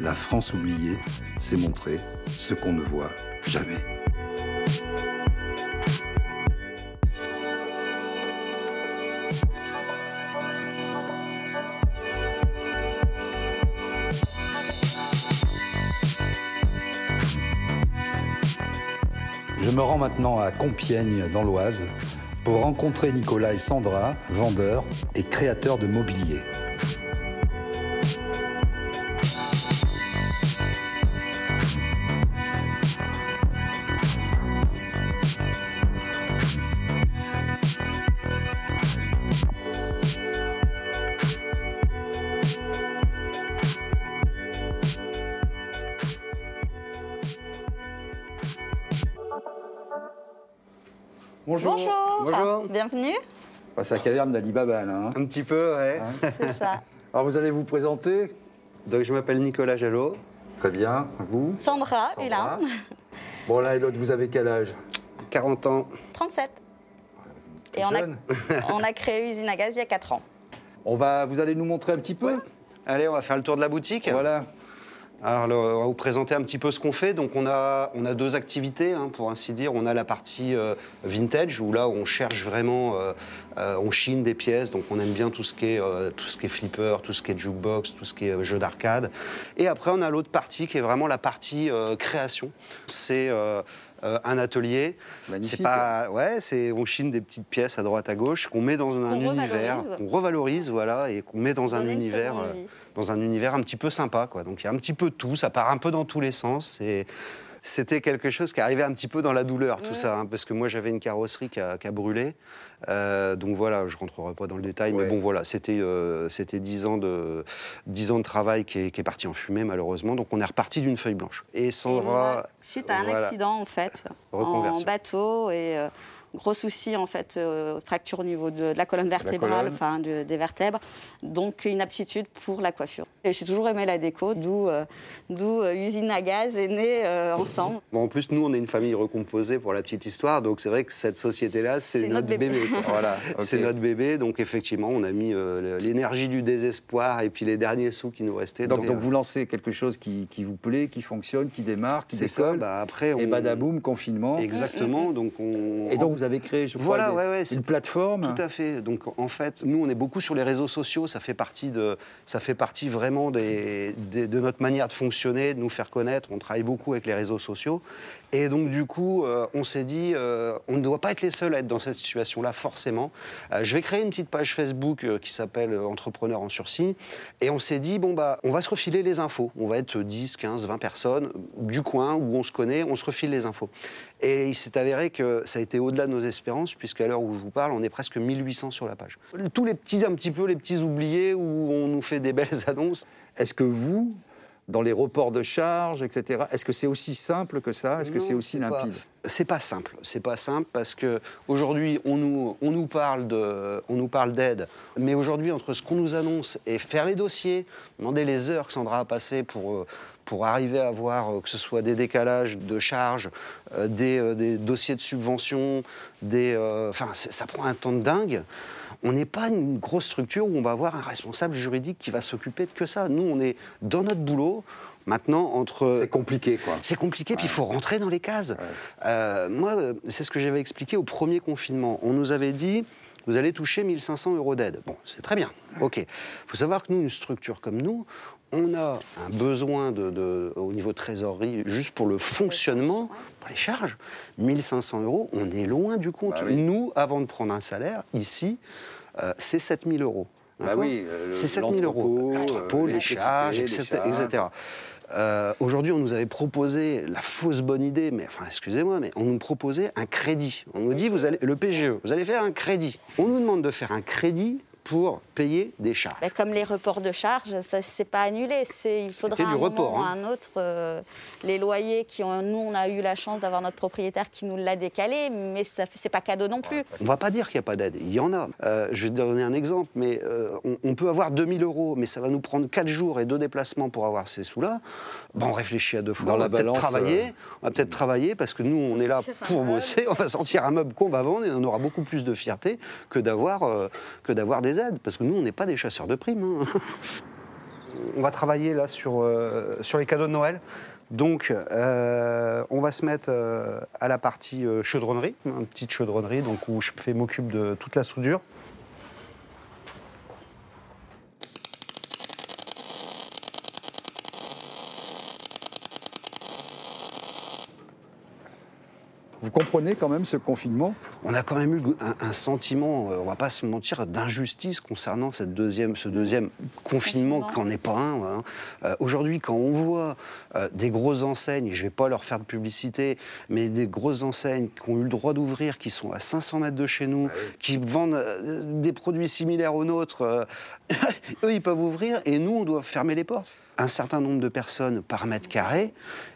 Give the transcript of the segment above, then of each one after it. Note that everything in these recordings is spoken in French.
La France oubliée, c'est montrer ce qu'on ne voit jamais. Je me rends maintenant à Compiègne, dans l'Oise, pour rencontrer Nicolas et Sandra, vendeurs et créateurs de mobilier. Bonjour. Bonjour, bienvenue. Ah, C'est la caverne d'Ali Baba, là. hein. Un petit peu, ouais. C'est ça. Alors, vous allez vous présenter Donc je m'appelle Nicolas Jalot, Très bien. Vous Sandra, Sandra. Bon, l'un et l'autre, vous avez quel âge? 40 ans. 37. T'es Et on a, jeune. on a créé Usine à gaz il y a 4 ans. On va, vous allez nous montrer un petit peu? Allez, on va faire le tour de la boutique. Voilà. Alors, on va vous présenter un petit peu ce qu'on fait. Donc, on a, on a deux activités, hein, pour ainsi dire. On a la partie euh, vintage, où là, on cherche vraiment, euh, euh, on chine des pièces. Donc, on aime bien tout ce qui est, tout ce qui est flipper, tout ce qui est jukebox, tout ce qui est jeu d'arcade. Et après, on a l'autre partie qui est vraiment la partie création. C'est euh, un atelier. C'est pas, ouais, c'est on chine des petites pièces à droite à gauche qu'on met dans un univers, qu'on revalorise, voilà, et qu'on met dans un univers, euh, dans un univers un petit peu sympa, quoi. Donc il y a un petit peu de tout, ça part un peu dans tous les sens. Et c'était quelque chose qui arrivait un petit peu dans la douleur, tout ça, hein, parce que moi j'avais une carrosserie qui a, qui a brûlé. Euh, donc voilà, je rentrerai pas dans le détail, Ouais. mais bon voilà, c'était euh, c'était dix ans de dix ans de travail qui est, qui est parti en fumée malheureusement. Donc on est reparti d'une feuille blanche. Et Et Sandra, moi, suite à un voilà. accident, en fait, en bateau et euh, gros souci, en fait, euh, fracture au niveau de, de la colonne vertébrale, enfin de- des vertèbres, donc une aptitude pour la coiffure. Et j'ai toujours aimé la déco, d'où euh, d'où, euh, Usine à gaz est née euh, ensemble. Bon, en plus, nous, on est une famille recomposée pour la petite histoire, donc c'est vrai que cette société-là, c'est C'est notre, notre bébé. Voilà. C'est notre bébé, donc effectivement, on a mis euh, l'énergie du désespoir et puis les derniers sous qui nous restaient. Donc, vous lancez quelque chose qui, qui vous plaît, qui fonctionne, qui démarre, qui c'est ça, décolle. bah, après, on... Et badaboum, confinement. Exactement, donc on... Et donc vous avez créé, je crois, Voilà, des- ouais, une plateforme. Tout à fait. Donc en fait, nous, on est beaucoup sur les réseaux sociaux. Ça fait partie, de, ça fait partie vraiment des, des- de notre manière de fonctionner, de nous faire connaître. On travaille beaucoup avec les réseaux sociaux. Et donc du coup, euh, on s'est dit, euh, on ne doit pas être les seuls à être dans cette situation-là, forcément. Euh, je vais créer une petite page Facebook euh, qui s'appelle Entrepreneur en sursis. Et on s'est dit, bon, bah, on va se refiler les infos. On va être 10, 15, 20 personnes du coin où on se connaît, on se refile les infos. Et il s'est avéré que ça a été au-delà de nos espérances, puisqu'à l'heure où je vous parle, on est presque 1800 sur la page. Tous les petits, un petit peu, les petits oubliés où on nous fait des belles annonces. Est-ce que vous, dans les reports de charges, etc., est-ce que c'est aussi simple que ça? Est-ce que c'est aussi limpide? C'est pas simple. C'est pas simple parce que aujourd'hui on nous, on nous parle de, on nous parle d'aide, mais aujourd'hui entre ce qu'on nous annonce et faire les dossiers, demander les heures que Sandra a passées pour euh, pour arriver à avoir euh, que ce soit des décalages de charges, euh, des, euh, des dossiers de subvention, des, enfin ça prend un temps de dingue. On n'est pas une grosse structure où on va avoir un responsable juridique qui va s'occuper de que ça. Nous, on est dans notre boulot. Maintenant, entre C'est compliqué, quoi. c'est compliqué, puis il faut rentrer dans les cases. Euh, moi, c'est ce que j'avais expliqué au premier confinement. On nous avait dit, vous allez toucher 1500 euros d'aide. Bon, c'est très bien. OK. Il faut savoir que nous, une structure comme nous, on a un besoin de, de- au niveau trésorerie, juste pour le fonctionnement, pour les charges. 1500 euros, on est loin du compte. Bah oui. Nous, avant de prendre un salaire, ici, euh, c'est 7000 euros. Bah oui, euh, c'est 7000 euros. l'entrepôt, L'entrepôt, euh, les charges, les etc. charges. etc. Euh, Aujourd'hui, on nous avait proposé la fausse bonne idée, mais enfin, excusez-moi, mais on nous proposait un crédit. On nous dit, vous allez, le PGE, vous allez faire un crédit. On nous demande de faire un crédit pour payer des charges. Bah, comme les reports de charges, ça c'est pas annulé. C'est il faudra du un report, moment ou hein. un autre. euh, les loyers qui ont, nous on a eu la chance d'avoir notre propriétaire qui nous l'a décalé, mais ça c'est pas cadeau non plus. On va pas dire qu'il n'y a pas d'aide, il y en a. Euh, je vais te donner un exemple, mais euh, on, on peut avoir 2000 euros, mais ça va nous prendre 4 jours et 2 déplacements pour avoir ces sous-là. Ben, on réfléchit à deux fois, Dans on la va peut-être balance, travailler, euh, on va peut-être travailler parce que nous on est là pour meuble. bosser, on va sortir un meuble qu'on va vendre et on aura beaucoup plus de fierté que d'avoir euh, que d'avoir des parce que nous on n'est pas des chasseurs de primes. hein. On va travailler là sur, euh, sur les cadeaux de Noël. Donc, euh, on va se mettre euh, à la partie chaudronnerie, une petite chaudronnerie, donc où je m'occupe de toute la soudure. Vous comprenez quand même ce confinement? On a quand même eu un, un sentiment, euh, on va pas se mentir, d'injustice concernant cette deuxième, ce deuxième confinement qui n'en est pas un. hein. Euh, Aujourd'hui, quand on voit euh, des grosses enseignes, je ne vais pas leur faire de publicité, mais des grosses enseignes qui ont eu le droit d'ouvrir, qui sont à 500 mètres de chez nous, qui vendent euh, des produits similaires aux nôtres, euh, eux, ils peuvent ouvrir et nous, on doit fermer les portes. Un certain nombre de personnes par mètre carré,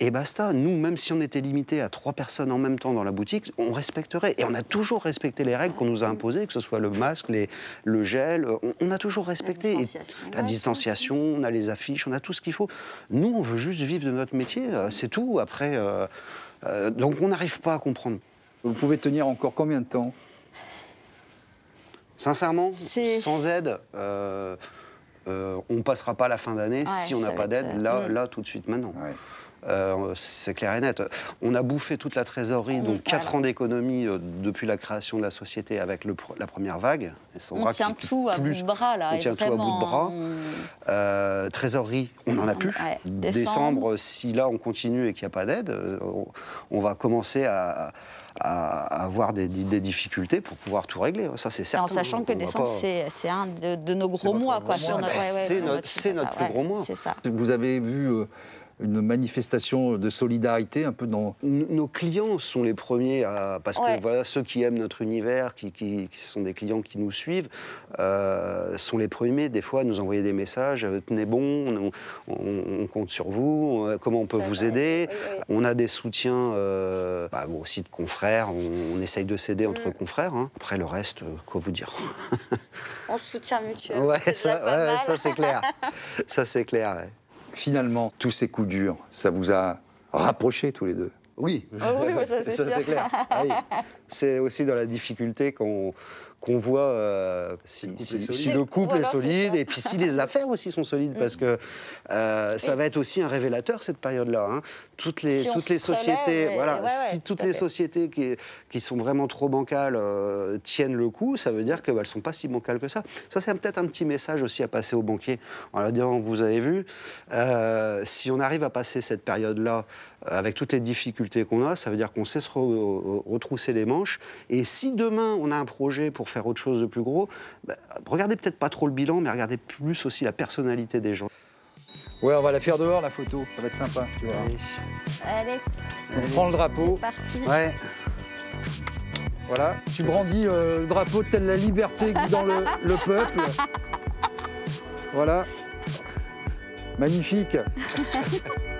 et basta. Nous, même si on était limité à trois personnes en même temps dans la boutique, on respecterait. Et on a toujours respecté les règles qu'on nous a imposées, que ce soit le masque, les- le gel, on, on a toujours respecté. Distanciation. la distanciation, on a les affiches, on a tout ce qu'il faut. Nous, on veut juste vivre de notre métier, euh, c'est tout. Après, euh, euh, donc on n'arrive pas à comprendre. Vous pouvez tenir encore combien de temps? Sincèrement, sans aide, euh, euh, on ne passera pas la fin d'année si on n'a pas d'aide, là, mm. là, tout de suite, maintenant. Ouais. Euh, c'est clair et net. On a bouffé toute la trésorerie, Mm, donc 4 voilà. ans d'économie euh, depuis la création de la société avec le pr- la première vague. Et On tient qui- tout à bout de bras là. on tient tout à bout de bras. on- Euh, trésorerie, on n'en a plus. Ouais, Décembre, décembre. si là on continue et qu'il n'y a pas d'aide, euh, on, on va commencer à, à- avoir des, des difficultés pour pouvoir tout régler. Ça, c'est certain. en sachant que On décembre, pas- c'est un de, de nos gros mois. gros Quoi, mois. sur Bah, notre- ouais, ouais, c'est notre- plus ouais, gros mois. Ça. Vous avez vu euh, une manifestation de solidarité un peu dans... Nos clients sont les premiers à. Parce Ouais. que voilà, ceux qui aiment notre univers, qui, qui- qui sont des clients qui nous suivent, euh, sont les premiers, des fois, à nous envoyer des messages euh, tenez bon, on, on- on compte sur vous, euh, comment on peut vous vrai. aider. Oui, oui. On a des soutiens euh, bah, bon, aussi de confrères, on, on essaye de s'aider entre Mm. confrères. hein. Après, le reste, euh, quoi vous dire On se soutient mutuellement. Ouais, ça, ouais, ça c'est clair. ça, c'est clair. ouais. Finalement, tous ces coups durs, ça vous a rapprochés tous les deux? Oui, Ah oui, oui, ça, c'est clair. Ah oui. C'est aussi dans la difficulté qu'on qu'on voit euh, si, le couple si- est solide. si le couple Voilà, est c'est solide ça. et puis si les affaires aussi sont solides parce que euh, ça va être aussi un révélateur cette période-là. hein. Toutes les, Si toutes les sociétés, et- voilà, ouais, ouais, si tout toutes les fait. sociétés qui, qui sont vraiment trop bancales euh, tiennent le coup, ça veut dire qu'elles ne sont pas si bancales que ça. Ça, c'est peut-être un petit message aussi à passer aux banquiers en leur disant, vous avez vu, euh, si on arrive à passer cette période-là avec toutes les difficultés qu'on a, ça veut dire qu'on sait se re- retrousser les manches. Et si demain on a un projet pour faire autre chose de plus gros, bah, regardez peut-être pas trop le bilan, mais regardez plus aussi la personnalité des gens. Ouais, on va la faire dehors, la photo. Ça va être sympa, tu vois. Allez, On prend le drapeau. c'est parti. Ouais. Voilà. Tu brandis euh, le drapeau tel la liberté guidant le, le peuple. Voilà. Magnifique.